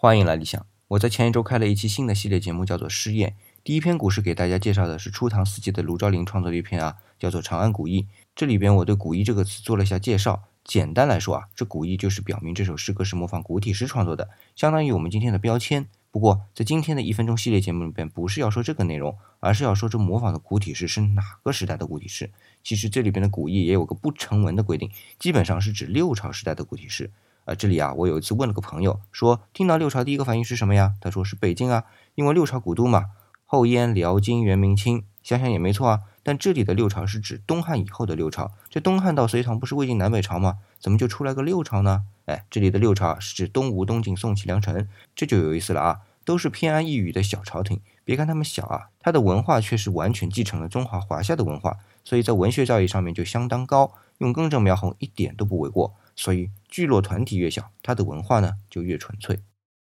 欢迎来理想。我在前一周开了一期新的系列节目，叫做《试验》。第一篇古诗给大家介绍的是初唐四杰的卢昭邻创作的一篇啊，叫做《长安古意》。这里边我对“古意”这个词做了一下介绍。简单来说啊，这“古意”就是表明这首诗歌是模仿古体诗创作的，相当于我们今天的标签。不过在今天的一分钟系列节目里边，不是要说这个内容，而是要说这模仿的古体诗是哪个时代的古体诗。其实这里边的“古意”也有个不成文的规定，基本上是指六朝时代的古体诗。啊，这里啊，我有一次问了个朋友，说听到六朝第一个反应是什么呀？他说是北京啊，因为六朝古都嘛，后燕、辽、金、元、明、清，想想也没错啊。但这里的六朝是指东汉以后的六朝，这东汉到隋唐不是魏晋南北朝吗？怎么就出来个六朝呢？哎，这里的六朝是指东吴、东晋、宋、齐、梁、陈，这就有意思了啊，都是偏安一隅的小朝廷。别看他们小啊，它的文化却是完全继承了中华华夏的文化，所以在文学造诣上面就相当高，用更正描红一点都不为过。所以聚落团体越小，它的文化呢就越纯粹。